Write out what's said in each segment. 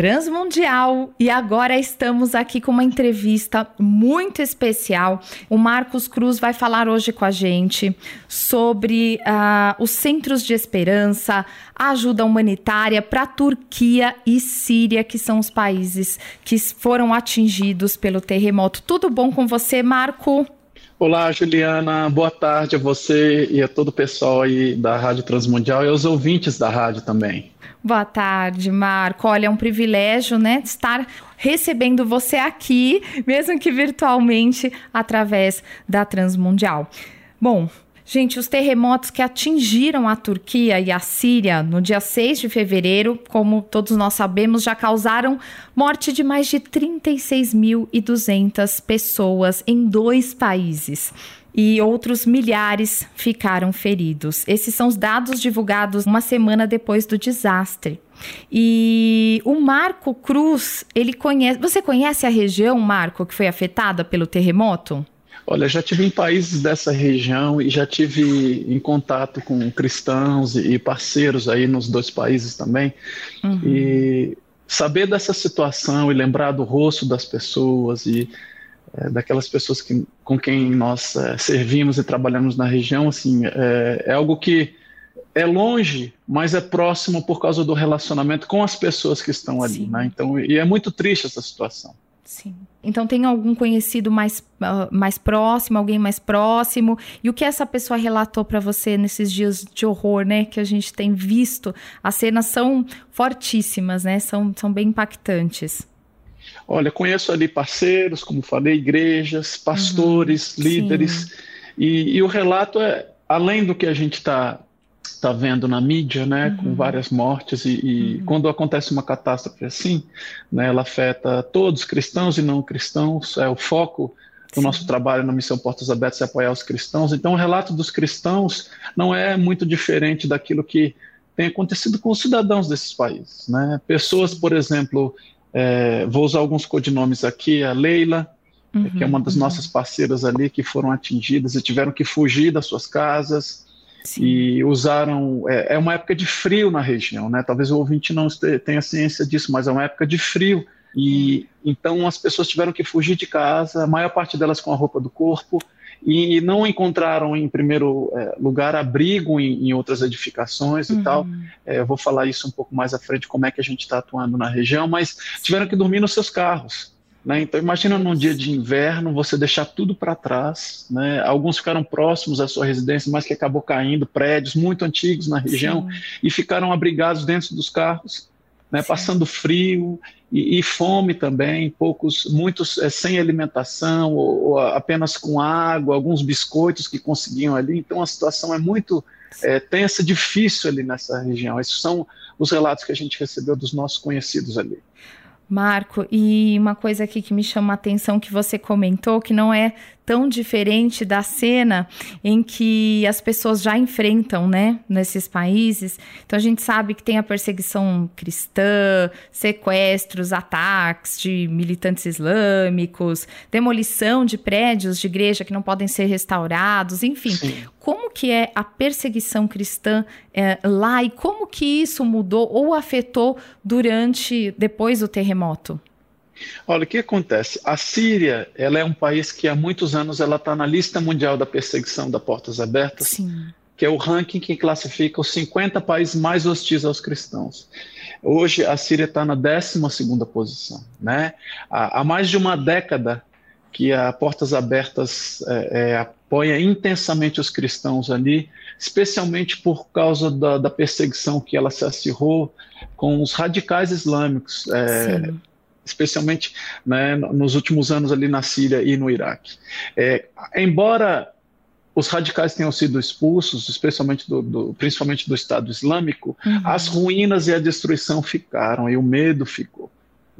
Transmundial e agora estamos aqui com uma entrevista muito especial. O Marcos Cruz vai falar hoje com a gente sobre uh, os centros de esperança, ajuda humanitária para Turquia e Síria, que são os países que foram atingidos pelo terremoto. Tudo bom com você, Marco? Olá, Juliana. Boa tarde a você e a todo o pessoal aí da Rádio Transmundial e aos ouvintes da rádio também. Boa tarde, Marco. Olha, é um privilégio, né, estar recebendo você aqui, mesmo que virtualmente, através da Transmundial. Bom, gente, os terremotos que atingiram a Turquia e a Síria no dia 6 de fevereiro, como todos nós sabemos, já causaram morte de mais de 36.200 pessoas em dois países e outros milhares ficaram feridos. Esses são os dados divulgados uma semana depois do desastre. E o Marco Cruz, ele conhece. Você conhece a região, Marco, que foi afetada pelo terremoto? Olha, já tive em países dessa região e já tive em contato com cristãos e parceiros aí nos dois países também. Uhum. E saber dessa situação e lembrar do rosto das pessoas e é, daquelas pessoas que, com quem nós é, servimos e trabalhamos na região, assim, é, é, algo que é longe, mas é próximo por causa do relacionamento com as pessoas que estão ali, né? Então, e é muito triste essa situação. Sim. Então tem algum conhecido mais, uh, mais próximo, alguém mais próximo? E o que essa pessoa relatou para você nesses dias de horror, né? Que a gente tem visto. As cenas são fortíssimas, né? São, são bem impactantes. Olha, conheço ali parceiros, como falei, igrejas, pastores, uhum, líderes, e, e, o relato é, além do que a gente está tá vendo na mídia, né, uhum. com várias mortes, e, e uhum. quando acontece uma catástrofe assim, né, ela afeta todos, cristãos e não cristãos, é o foco do Sim. nosso trabalho na Missão Portas Abertas é apoiar os cristãos. Então, o relato dos cristãos não é muito diferente daquilo que tem acontecido com os cidadãos desses países. Né? Pessoas, por exemplo, é, vou usar alguns codinomes aqui, a Leila, uhum, que é uma das uhum. nossas parceiras ali, que foram atingidas e tiveram que fugir das suas casas. Sim. E usaram. É, é, uma época de frio na região, né? Talvez o ouvinte não tenha ciência disso, mas é uma época de frio. E então as pessoas tiveram que fugir de casa, a maior parte delas com a roupa do corpo, e não encontraram em primeiro é, lugar abrigo em, em, outras edificações uhum. e tal. É, eu vou falar isso um pouco mais à frente, como é que a gente está atuando na região, mas tiveram que dormir nos seus carros. Né? Então imagina num dia de inverno você deixar tudo para trás. Né? Alguns ficaram próximos à sua residência, mas que acabou caindo, prédios muito antigos na região, Sim. e ficaram abrigados dentro dos carros né, passando frio e, e, fome também, poucos, muitos é, sem alimentação ou, ou, apenas com água, alguns biscoitos que conseguiam ali. Então a situação é muito é, tensa, difícil ali nessa região. Esses são os relatos que a gente recebeu dos nossos conhecidos ali. Marco, e uma coisa aqui que me chama a atenção que você comentou, que não é tão diferente da cena em que as pessoas já enfrentam, né, nesses países. Então a gente sabe que tem a perseguição cristã, sequestros, ataques de militantes islâmicos, demolição de prédios de igreja que não podem ser restaurados, enfim. Sim. Como que é a perseguição cristã é, lá e como que isso mudou ou afetou durante depois do terremoto? Olha, o que acontece? A Síria, ela é um país que há muitos anos ela está na lista mundial da perseguição da Portas Abertas, Sim. que é o ranking que classifica os 50 países mais hostis aos cristãos. Hoje a Síria está na 12 posição. Né? Há, há, mais de uma década que a Portas Abertas é, é, apoia intensamente os cristãos ali, especialmente por causa da, da perseguição que ela se acirrou com os radicais islâmicos. É, especialmente né, nos últimos anos ali na Síria e no Iraque. É, embora os radicais tenham sido expulsos, especialmente do, do principalmente do Estado Islâmico, uhum. as ruínas e a destruição ficaram e o medo ficou.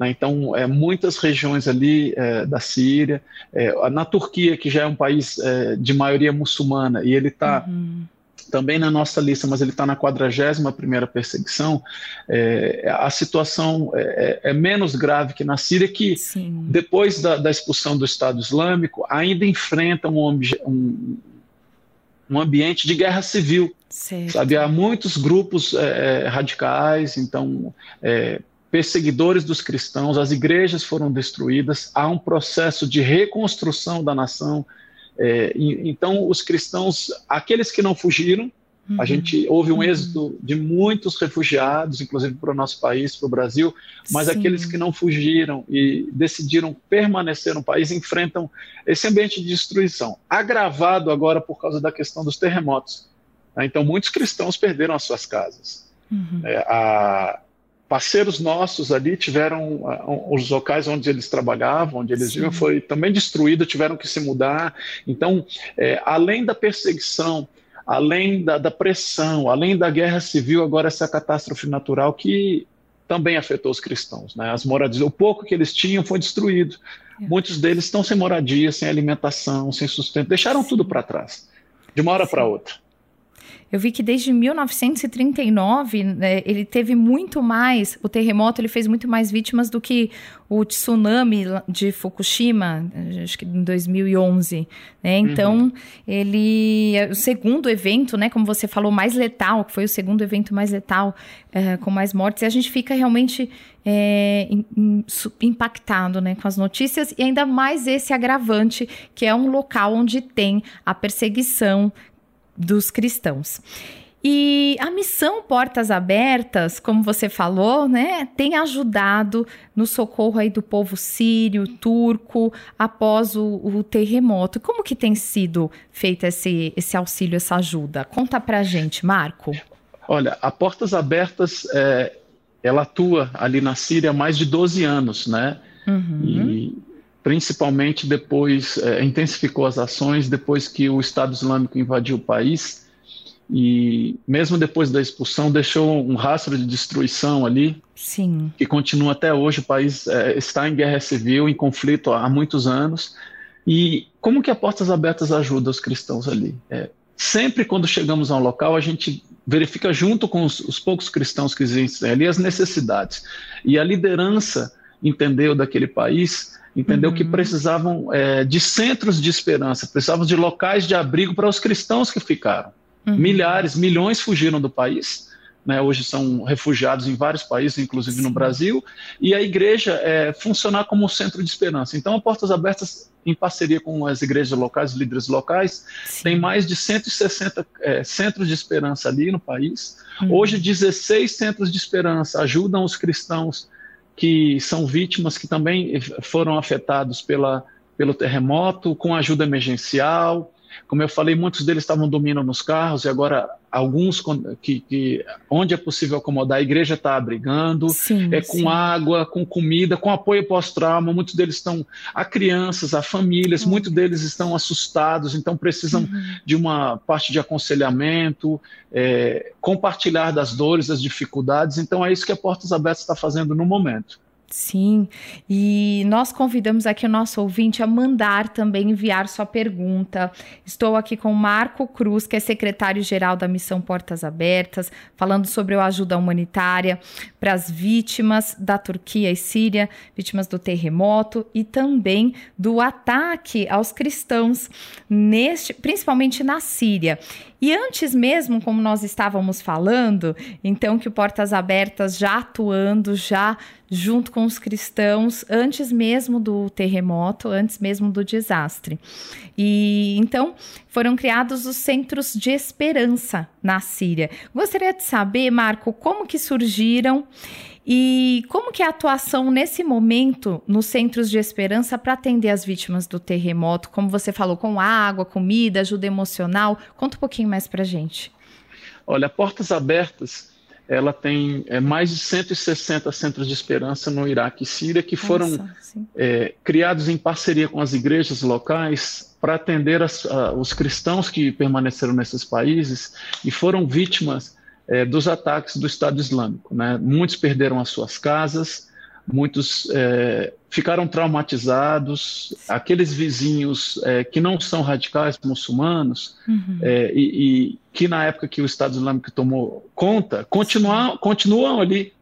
Né? Então, é, muitas regiões ali é, da Síria, é, na Turquia, que já é um país é, de maioria muçulmana, e ele está uhum também na nossa lista, mas ele está na 41 primeira perseguição, é, a situação é, é, é, menos grave que na Síria, que Sim. depois da, da, expulsão do Estado Islâmico, ainda enfrenta um, um, um ambiente de guerra civil. Certo. Sabe, há muitos grupos é, radicais, então perseguidores dos cristãos, as igrejas foram destruídas, há um processo de reconstrução da nação. É, e, então, os cristãos, aqueles que não fugiram, uhum. a gente houve um uhum. êxodo de muitos refugiados, inclusive para o nosso país, para o Brasil, mas Sim. aqueles que não fugiram e decidiram permanecer no país enfrentam esse ambiente de destruição, agravado agora por causa da questão dos terremotos. Né? Então, muitos cristãos perderam as suas casas. Uhum. É, a, parceiros nossos ali tiveram uh, os locais onde eles trabalhavam, onde eles viviam, foi também destruído, tiveram que se mudar. Então, é, além da perseguição, além da, da, pressão, além da guerra civil, agora essa catástrofe natural que também afetou os cristãos. Né? As moradias, o pouco que eles tinham foi destruído. É. Muitos deles estão sem moradia, sem alimentação, sem sustento, deixaram Sim. tudo para trás, de uma hora para outra. Eu vi que desde 1939 né, ele teve muito mais, o terremoto ele fez muito mais vítimas do que o tsunami de Fukushima, acho que em 2011. Né? Então, uhum. ele. O segundo evento, né, como você falou, mais letal, que foi o segundo evento mais letal, é, com mais mortes, e a gente fica realmente é, impactado né, com as notícias, e ainda mais esse agravante, que é um local onde tem a perseguição dos cristãos. E a missão Portas Abertas, como você falou, né, tem ajudado no socorro aí do povo sírio, turco, após o, o terremoto. Como que tem sido feito esse, esse auxílio, essa ajuda? Conta pra gente, Marco. Olha, a Portas Abertas, é, ela atua ali na Síria há mais de 12 anos, né? Uhum. E principalmente depois, é, intensificou as ações depois que o Estado Islâmico invadiu o país e mesmo depois da expulsão deixou um rastro de destruição ali Sim. que continua até hoje. O país é, está em guerra civil em conflito há muitos anos. E como que a Portas Abertas ajuda os cristãos ali? É, sempre quando chegamos a um local a gente verifica junto com os, os poucos cristãos que existem ali as necessidades. E a liderança entendeu daquele país entendeu? Uhum. Que precisavam é, de centros de esperança, precisavam de locais de abrigo para os cristãos que ficaram. Uhum. Milhares, milhões fugiram do país. Né, hoje são refugiados em vários países, inclusive Sim. no Brasil, e a igreja é, funcionar como um centro de esperança. Então, a Portas Abertas, em parceria com as igrejas locais, líderes locais, Sim. tem mais de 160 é, centros de esperança ali no país. Uhum. Hoje, 16 centros de esperança ajudam os cristãos que são vítimas que também foram afetados pela, pelo terremoto, com ajuda emergencial. Como eu falei, muitos deles estavam dormindo nos carros e agora alguns que, que onde é possível acomodar, a igreja está abrigando, sim, é com sim. água, com comida, com apoio pós-trauma. Muitos deles estão a crianças, a famílias, uhum. muitos deles estão assustados, então precisam uhum. de uma parte de aconselhamento, é, compartilhar das dores, das dificuldades. Então é isso que a Portas Abertas está fazendo no momento. Sim, e nós convidamos aqui o nosso ouvinte a mandar também enviar sua pergunta. Estou aqui com Marco Cruz, que é secretário-geral da Missão Portas Abertas, falando sobre a ajuda humanitária para as vítimas da Turquia e Síria, vítimas do terremoto e também do ataque aos cristãos, neste, principalmente na Síria. E antes mesmo, como nós estávamos falando, então que o Portas Abertas já atuando, já junto com os cristãos, antes mesmo do terremoto, antes mesmo do desastre. E então foram criados os centros de esperança na Síria. Gostaria de saber, Marco, como que surgiram e como que é a atuação nesse momento nos centros de esperança para atender as vítimas do terremoto? Como você falou, com água, comida, ajuda emocional. Conta um pouquinho mais para gente. Olha, Portas Abertas, ela tem é, mais de 160 centros de esperança no Iraque e Síria que foram é, criados em parceria com as igrejas locais para atender as, a, os cristãos que permaneceram nesses países e foram vítimas é, dos ataques do Estado Islâmico. Né? Muitos perderam as suas casas, muitos é, ficaram traumatizados, aqueles vizinhos é, que não são radicais muçulmanos uhum. É, e, e, que na época que o Estado Islâmico tomou conta, continuam, continuam ali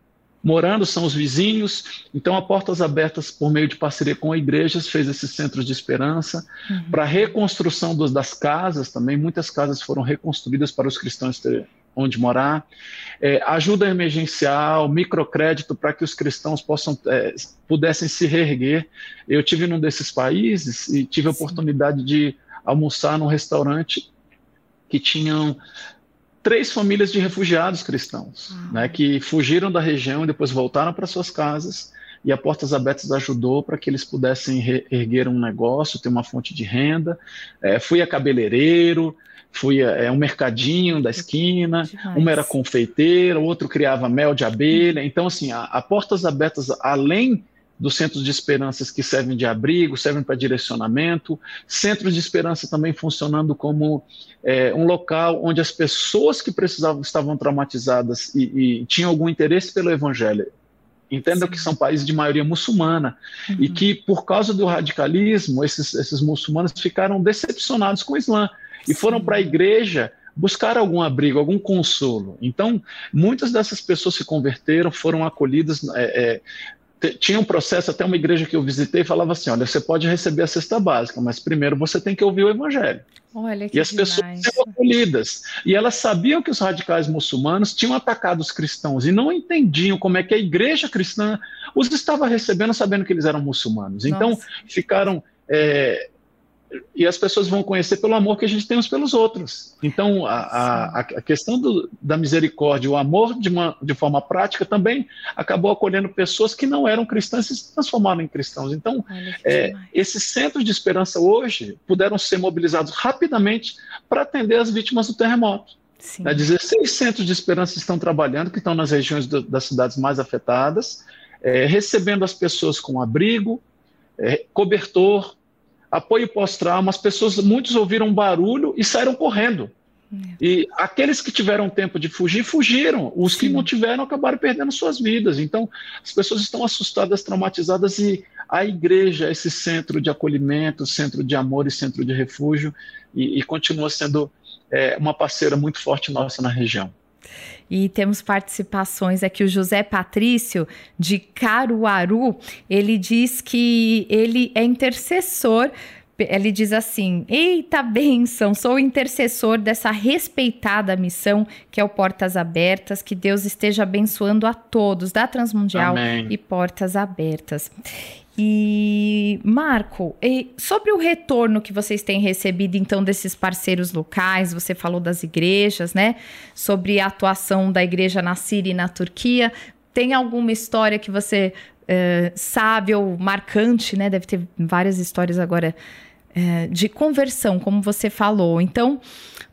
morando, são os vizinhos. Então, a Portas Abertas, por meio de parceria com igrejas, fez esses centros de esperança uhum. para a reconstrução dos, das casas também. Muitas casas foram reconstruídas para os cristãos ter onde morar, é, ajuda emergencial, microcrédito para que os cristãos possam é, pudessem se reerguer. Eu tive num desses países e tive a oportunidade de almoçar num restaurante que tinham três famílias de refugiados cristãos, ah. né, que fugiram da região e depois voltaram para suas casas e a Portas Abertas ajudou para que eles pudessem erguer um negócio, ter uma fonte de renda. É, fui a cabeleireiro, fui a é, um mercadinho da esquina, Demais. uma era confeiteira, outro criava mel de abelha. Então, assim, a, a Portas Abertas, além dos centros de esperanças que servem de abrigo, servem para direcionamento, centros de esperança também funcionando como é, um local onde as pessoas que precisavam estavam traumatizadas e, e tinham algum interesse pelo evangelho Entendam que são países de maioria muçulmana uhum. e que, por causa do radicalismo, esses, esses muçulmanos ficaram decepcionados com o Islã e foram para a igreja buscar algum abrigo, algum consolo. Então, muitas dessas pessoas se converteram, foram acolhidas. É, é, tinha um processo, até uma igreja que eu visitei falava assim: olha, você pode receber a cesta básica, mas primeiro você tem que ouvir o evangelho. Olha, e as demais. pessoas eram acolhidas. E elas sabiam que os radicais muçulmanos tinham atacado os cristãos e não entendiam como é que a igreja cristã os estava recebendo sabendo que eles eram muçulmanos. Então, Nossa. Então ficaram é, e as pessoas vão conhecer pelo amor que a gente tem uns pelos outros. Então, a, a, a questão do, da misericórdia, o amor de, uma, de forma prática também acabou acolhendo pessoas que não eram cristãs e se transformaram em cristãos. Então, é, esses centros de esperança hoje puderam ser mobilizados rapidamente para atender as vítimas do terremoto. Sim. 16 né, centros de esperança estão trabalhando, que estão nas regiões do, das cidades mais afetadas, é, recebendo as pessoas com abrigo, é, cobertor, apoio pós-trauma, as pessoas, muitos ouviram barulho e saíram correndo. É. E aqueles que tiveram tempo de fugir, fugiram. Os Sim. que não tiveram acabaram perdendo suas vidas. Então, as pessoas estão assustadas, traumatizadas e a igreja, esse centro de acolhimento, centro de amor e centro de refúgio, e, e continua sendo é, uma parceira muito forte nossa na região. E temos participações aqui. O José Patrício, de Caruaru, ele diz que ele é intercessor ele diz assim: Eita bênção, sou intercessor dessa respeitada missão que é o Portas Abertas. Que Deus esteja abençoando a todos da Transmundial Amém. e Portas Abertas. E Marco, e sobre o retorno que vocês têm recebido então desses parceiros locais, você falou das igrejas, né? Sobre a atuação da igreja na Síria e na Turquia. Tem alguma história que você uh, sabe ou marcante, né? Deve ter várias histórias agora uh, de conversão, como você falou. Então,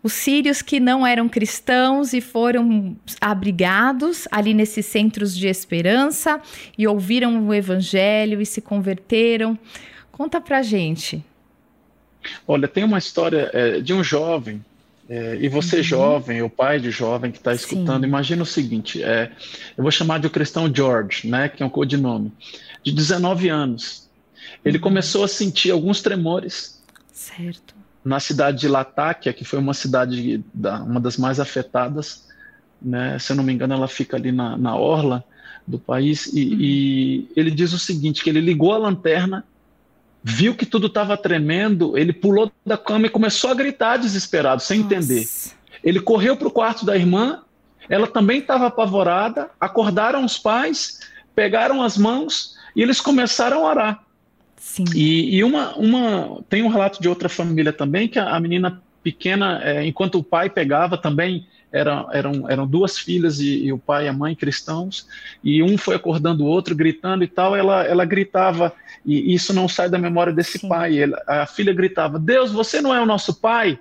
os sírios que não eram cristãos e foram abrigados ali nesses centros de esperança e ouviram o evangelho e se converteram. Conta pra gente. Olha, tem uma história é, de um jovem, é, e você uhum. jovem, o pai de jovem que está escutando, Sim. imagina o seguinte: é, eu vou chamar de o cristão George, né, que é um codinome, de 19 anos. Ele começou a sentir alguns tremores. Certo na cidade de Latáquia, que foi uma cidade da, uma das mais afetadas, né? se eu não me engano, ela fica ali na, na orla do país, e, uhum. e ele diz o seguinte, que ele ligou a lanterna, viu que tudo estava tremendo, ele pulou da cama e começou a gritar desesperado, sem Nossa. entender. Ele correu para o quarto da irmã, ela também estava apavorada, acordaram os pais, pegaram as mãos e eles começaram a orar. Sim. E, e uma, uma, tem um relato de outra família também, que a, a menina pequena, é, enquanto o pai pegava também, era, eram, eram duas filhas e, e, o pai e a mãe cristãos, e um foi acordando o outro, gritando e tal, ela, ela gritava, e isso não sai da memória desse Sim. pai, ela, a filha gritava, Deus, você não é o nosso pai?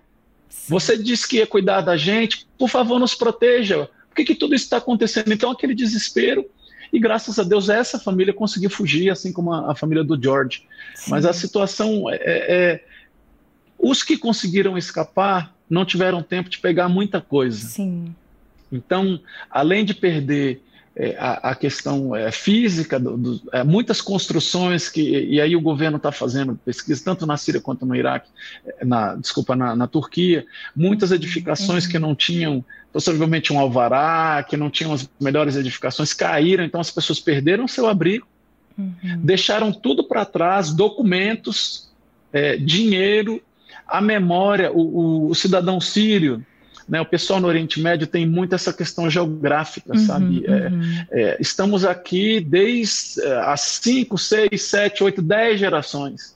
Sim. Você disse que ia cuidar da gente, por favor, nos proteja, por que, que tudo isso está acontecendo? Então, aquele desespero, e graças a Deus essa família conseguiu fugir, assim como a, a família do George. Sim. Mas a situação é, é, Os que conseguiram escapar não tiveram tempo de pegar muita coisa. Sim. Então, além de perder é, a, a, questão é, física, do, do, é, muitas construções que e aí o governo está fazendo pesquisa tanto na Síria quanto no Iraque, é, na desculpa na, na Turquia, muitas edificações uhum. que não tinham possivelmente um alvará, que não tinham as melhores edificações, caíram, então as pessoas perderam seu abrigo, uhum. deixaram tudo para trás, documentos, é, dinheiro, a memória, o, o, o cidadão sírio Né? O pessoal no Oriente Médio tem muito essa questão geográfica, uhum, sabe? É, uhum. É, estamos aqui desde é, as 5, 6, 7, 8, 10 gerações.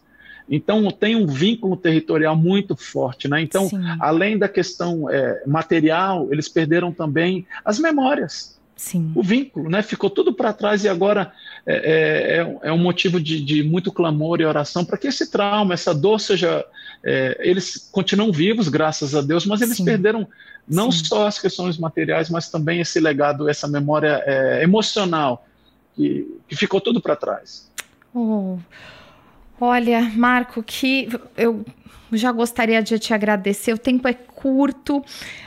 Então, tem um vínculo territorial muito forte. Né? Então, Sim. além da questão é, material, eles perderam também as memórias. Sim. o vínculo, né? Ficou tudo para trás e agora é, é, é, é um motivo de, de, muito clamor e oração para que esse trauma, essa dor seja. É, eles continuam vivos, graças a Deus, mas eles Sim. perderam não Sim. só as questões materiais, mas também esse legado, essa memória é, emocional que, que ficou tudo para trás. Oh. Olha, Marco, que eu já gostaria de te agradecer. O tempo é curto,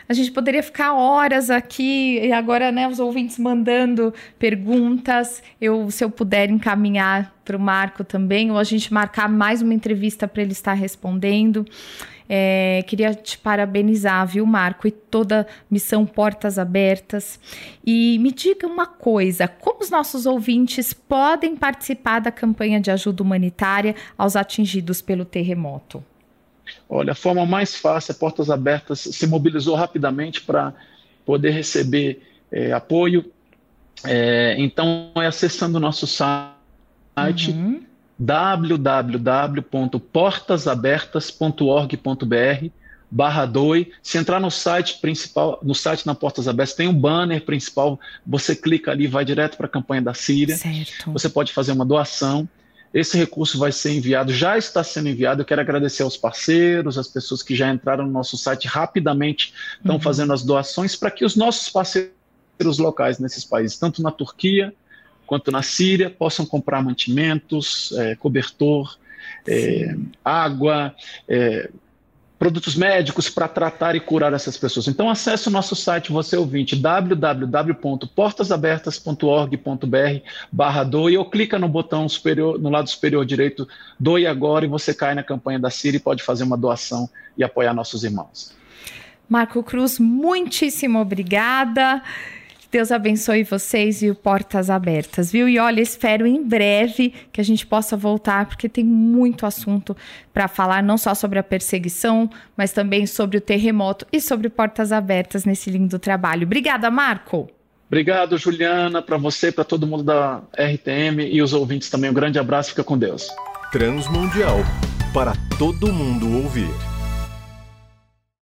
a gente poderia ficar horas aqui e agora, né, os ouvintes mandando perguntas. Eu, se eu puder encaminhar para o Marco também, ou a gente marcar mais uma entrevista para ele estar respondendo. É, queria te parabenizar, viu, Marco, e toda missão Portas Abertas. E me diga uma coisa: como os nossos ouvintes podem participar da campanha de ajuda humanitária aos atingidos pelo terremoto? Olha, a forma mais fácil, é Portas Abertas se mobilizou rapidamente para poder receber é, apoio. É, então, é acessando o nosso site uhum. www.portasabertas.org.br barra doi. Se entrar no site principal, no site na Portas Abertas, tem um banner principal, você clica ali, vai direto para a campanha da Síria. Certo. Você pode fazer uma doação. Esse recurso vai ser enviado, já está sendo enviado. Eu quero agradecer aos parceiros, as pessoas que já entraram no nosso site rapidamente, estão uhum. fazendo as doações para que os nossos parceiros locais nesses países, tanto na Turquia quanto na Síria, possam comprar mantimentos, é, cobertor, é, água, é, produtos médicos para tratar e curar essas pessoas. Então acesse o nosso site, você ouvinte, www.portasabertas.org.br barra doe ou clica no botão superior, no lado superior direito, doe agora e você cai na campanha da Siri e pode fazer uma doação e apoiar nossos irmãos. Marco Cruz, muitíssimo obrigada. Deus abençoe vocês e o Portas Abertas, viu? E olha, espero em breve que a gente possa voltar, porque tem muito assunto para falar, não só sobre a perseguição, mas também sobre o terremoto e sobre Portas Abertas nesse lindo trabalho. Obrigada, Marco. Obrigado, Juliana, para você, para todo mundo da RTM e os ouvintes também. Um grande abraço, fica com Deus. Transmundial para todo mundo ouvir.